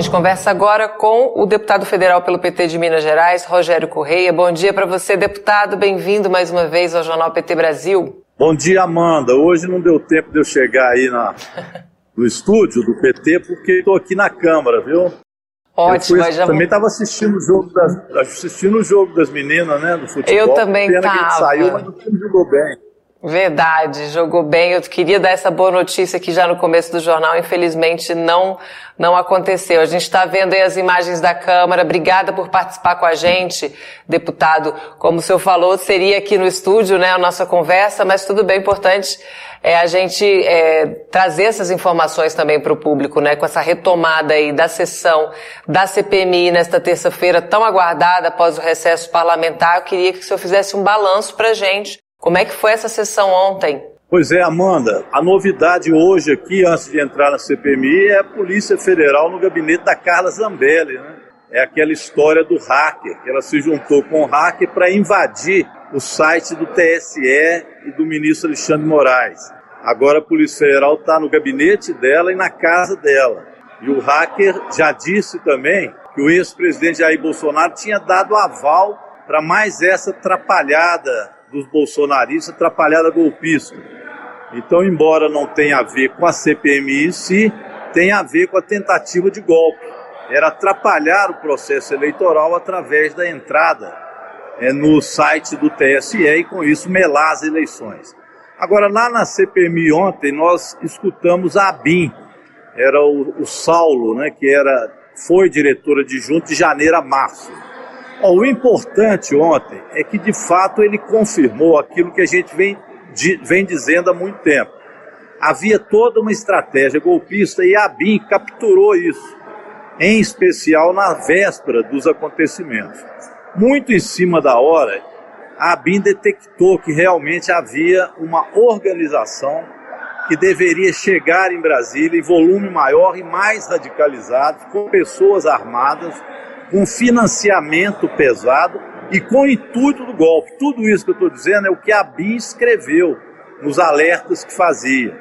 gente conversa agora com o deputado federal pelo PT de Minas Gerais, Rogério Correia. Bom dia para você, deputado. Bem-vindo mais uma vez ao Jornal PT Brasil. Bom dia, Amanda. Hoje não deu tempo de eu chegar aí na, no estúdio do PT, porque estou aqui na Câmara, viu? Ótimo, fui, já também estava assistindo o jogo das assistindo o jogo das meninas, né, do futebol. Eu também estava. saiu, mas o time jogou bem. Verdade, jogou bem. Eu queria dar essa boa notícia aqui já no começo do jornal, infelizmente não não aconteceu. A gente está vendo aí as imagens da Câmara. Obrigada por participar com a gente, deputado. Como o senhor falou, seria aqui no estúdio, né, a nossa conversa, mas tudo bem, importante é a gente é, trazer essas informações também para o público, né, com essa retomada aí da sessão da CPMI nesta terça-feira tão aguardada após o recesso parlamentar. Eu queria que o senhor fizesse um balanço para a gente como é que foi essa sessão ontem? Pois é, Amanda, a novidade hoje aqui, antes de entrar na CPMI, é a Polícia Federal no gabinete da Carla Zambelli, né? É aquela história do hacker, que ela se juntou com o hacker para invadir o site do TSE e do ministro Alexandre Moraes. Agora a Polícia Federal está no gabinete dela e na casa dela. E o hacker já disse também que o ex-presidente Jair Bolsonaro tinha dado aval para mais essa atrapalhada dos bolsonaristas, atrapalhada golpista. Então, embora não tenha a ver com a CPMI em si, tem a ver com a tentativa de golpe. Era atrapalhar o processo eleitoral através da entrada é, no site do TSE e, com isso, melar as eleições. Agora, lá na CPMI ontem, nós escutamos a ABIN, era o, o Saulo, né, que era, foi diretora de junto de janeiro a março. O importante ontem é que, de fato, ele confirmou aquilo que a gente vem, vem dizendo há muito tempo. Havia toda uma estratégia golpista e a BIM capturou isso, em especial na véspera dos acontecimentos. Muito em cima da hora, a BIM detectou que realmente havia uma organização que deveria chegar em Brasília em volume maior e mais radicalizado, com pessoas armadas com financiamento pesado e com o intuito do golpe. Tudo isso que eu estou dizendo é o que a BIM escreveu nos alertas que fazia.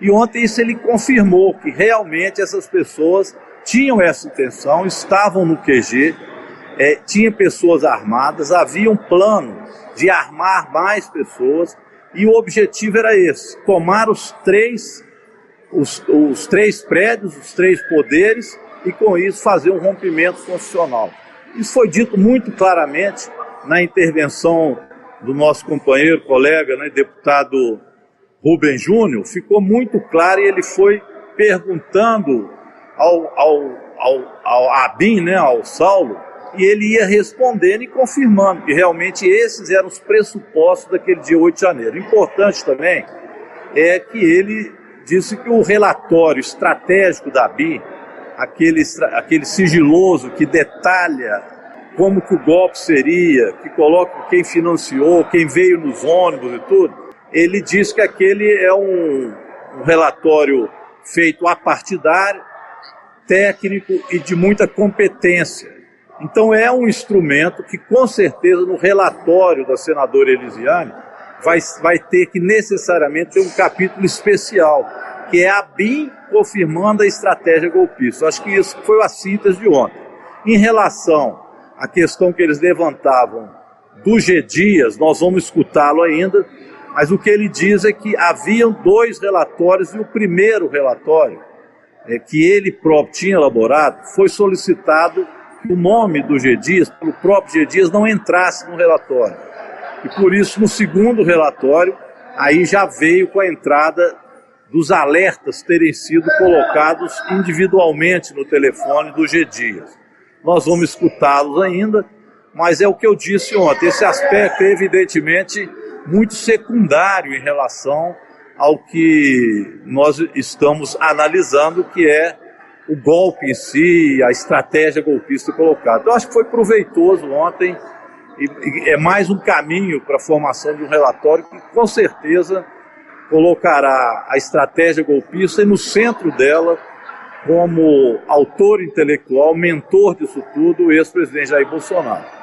E ontem isso ele confirmou que realmente essas pessoas tinham essa intenção, estavam no QG, é, tinha pessoas armadas, havia um plano de armar mais pessoas e o objetivo era esse: tomar os três, os, os três prédios, os três poderes e, com isso, fazer um rompimento constitucional. Isso foi dito muito claramente na intervenção do nosso companheiro, colega, né, deputado Rubem Júnior, ficou muito claro e ele foi perguntando ao, ao, ao, ao Abin, né, ao Saulo, e ele ia respondendo e confirmando que realmente esses eram os pressupostos daquele dia 8 de janeiro. Importante também é que ele disse que o relatório estratégico da BIM aquele, aquele sigiloso que detalha como que o golpe seria, que coloca quem financiou, quem veio nos ônibus e tudo, ele diz que aquele é um, um relatório feito a partidário, técnico e de muita competência. Então é um instrumento que com certeza no relatório da senadora Elisiane vai, vai ter que necessariamente ter um capítulo especial, que é a BIM confirmando a estratégia golpista. Acho que isso foi a síntese de ontem. Em relação à questão que eles levantavam do G Dias, nós vamos escutá-lo ainda, mas o que ele diz é que haviam dois relatórios e o primeiro relatório, é, que ele próprio tinha elaborado, foi solicitado que o nome do G Dias, pelo próprio G Dias, não entrasse no relatório. E por isso, no segundo relatório, aí já veio com a entrada dos alertas terem sido colocados individualmente no telefone do G Dias. Nós vamos escutá-los ainda, mas é o que eu disse ontem. Esse aspecto é evidentemente muito secundário em relação ao que nós estamos analisando, que é o golpe em si, a estratégia golpista colocada. Eu acho que foi proveitoso ontem e é mais um caminho para a formação de um relatório que com certeza colocará a estratégia golpista e no centro dela, como autor intelectual, mentor disso tudo, o ex-presidente Jair Bolsonaro.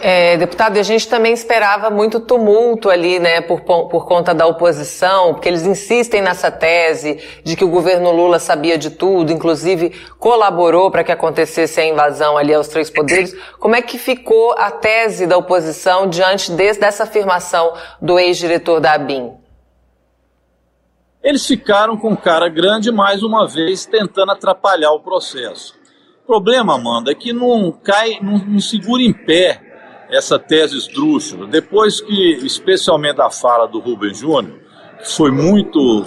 É, deputado, e a gente também esperava muito tumulto ali, né, por, por conta da oposição, porque eles insistem nessa tese de que o governo Lula sabia de tudo, inclusive colaborou para que acontecesse a invasão ali aos três poderes. Como é que ficou a tese da oposição diante desse, dessa afirmação do ex-diretor da ABIN? Eles ficaram com cara grande mais uma vez tentando atrapalhar o processo. O problema, Amanda, é que não cai, não, não segura em pé essa tese esdrúxula, depois que, especialmente a fala do Rubens Júnior, que foi muito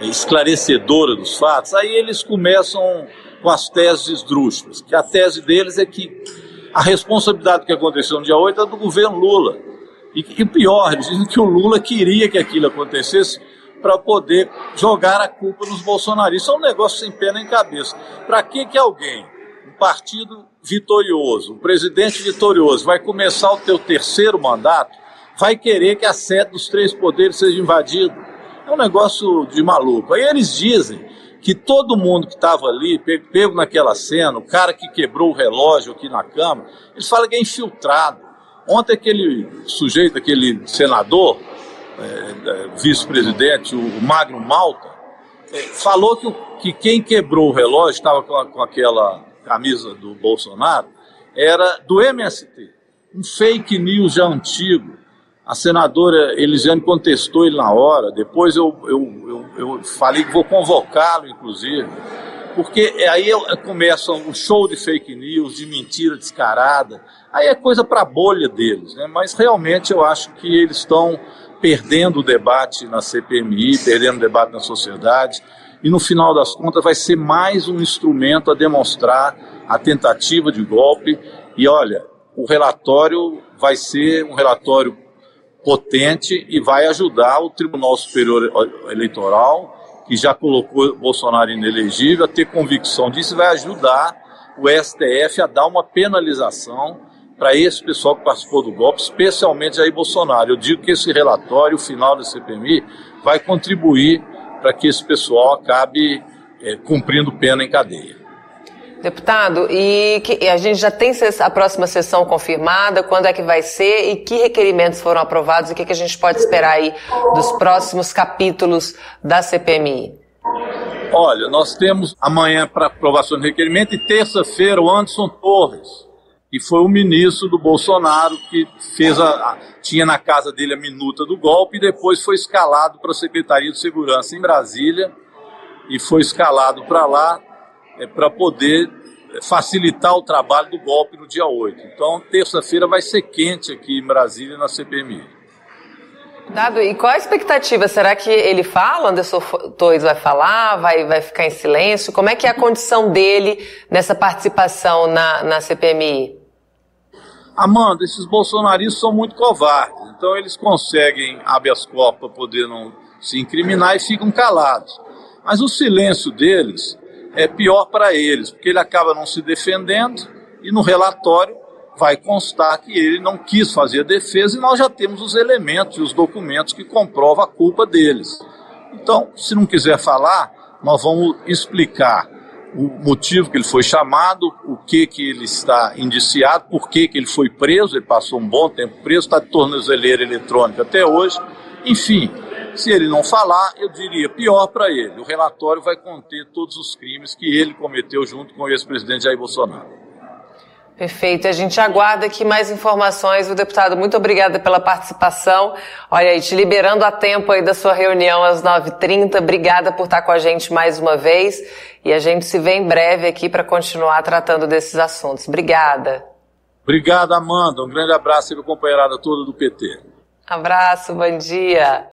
esclarecedora dos fatos, aí eles começam com as teses esdrúxulas, que a tese deles é que a responsabilidade do que aconteceu no dia 8 é do governo Lula. E, e pior, eles dizem que o Lula queria que aquilo acontecesse para poder jogar a culpa nos bolsonaristas. é um negócio sem pé nem cabeça. Para que, que alguém, um partido vitorioso, um presidente vitorioso, vai começar o teu terceiro mandato, vai querer que a sede dos três poderes seja invadida. É um negócio de maluco. Aí eles dizem que todo mundo que estava ali, pego naquela cena, o cara que quebrou o relógio aqui na Câmara, eles falam que é infiltrado. Ontem aquele sujeito, aquele senador, é, é vice-presidente, o Magno Malta, é, falou que, que quem quebrou o relógio, estava com, com aquela camisa do Bolsonaro, era do MST. Um fake news já antigo. A senadora Elisiane contestou ele na hora, depois eu, eu, eu, eu falei que vou convocá-lo, inclusive, porque aí começa um show de fake news, de mentira descarada, aí é coisa para a bolha deles, né? mas realmente eu acho que eles estão perdendo o debate na CPMI, perdendo o debate na sociedade, e no final das contas vai ser mais um instrumento a demonstrar a tentativa de golpe. E olha, o relatório vai ser um relatório potente e vai ajudar o Tribunal Superior Eleitoral, que já colocou Bolsonaro inelegível, a ter convicção disso e vai ajudar o STF a dar uma penalização para esse pessoal que participou do golpe, especialmente Jair Bolsonaro. Eu digo que esse relatório, o final da CPMI, vai contribuir para que esse pessoal acabe é, cumprindo pena em cadeia. Deputado, e, que, e, a gente já tem a próxima sessão confirmada? Quando é que vai ser? E que requerimentos foram aprovados? E o que, que a gente pode esperar aí dos próximos capítulos da CPMI? Olha, nós temos amanhã para aprovação de requerimento e terça-feira o Anderson Torres e foi o ministro do Bolsonaro que fez a, a, tinha na casa dele a minuta do golpe e depois foi escalado para a Secretaria de Segurança em Brasília e foi escalado para lá é, para poder facilitar o trabalho do golpe no dia 8. Então, terça-feira vai ser quente aqui em Brasília na CPMI. Dado, e qual a expectativa? Será que ele fala, Anderson Torres vai falar, vai, vai ficar em silêncio? Como é que é a condição dele nessa participação na, na CPMI? Amanda, esses bolsonaristas são muito covardes, então eles conseguem habeas corpus para poder não se incriminar e ficam calados. Mas o silêncio deles é pior para eles, porque ele acaba não se defendendo e no relatório vai constar que ele não quis fazer a defesa e nós já temos os elementos e os documentos que comprovam a culpa deles. Então, se não quiser falar, nós vamos explicar o motivo que ele foi chamado, o que que ele está indiciado, por que que ele foi preso, ele passou um bom tempo preso, está de tornozeleira eletrônica até hoje. Enfim, se ele não falar, eu diria pior para ele. O relatório vai conter todos os crimes que ele cometeu junto com o ex-presidente Jair Bolsonaro. Perfeito. A gente aguarda aqui mais informações. O deputado, muito obrigada pela participação. Olha aí, te liberando a tempo aí da sua reunião às 9h30. Obrigada por estar com a gente mais uma vez. E a gente se vê em breve aqui para continuar tratando desses assuntos. Obrigada. Obrigado, Amanda. Um grande abraço e companheirada toda do PT. Abraço, bom dia.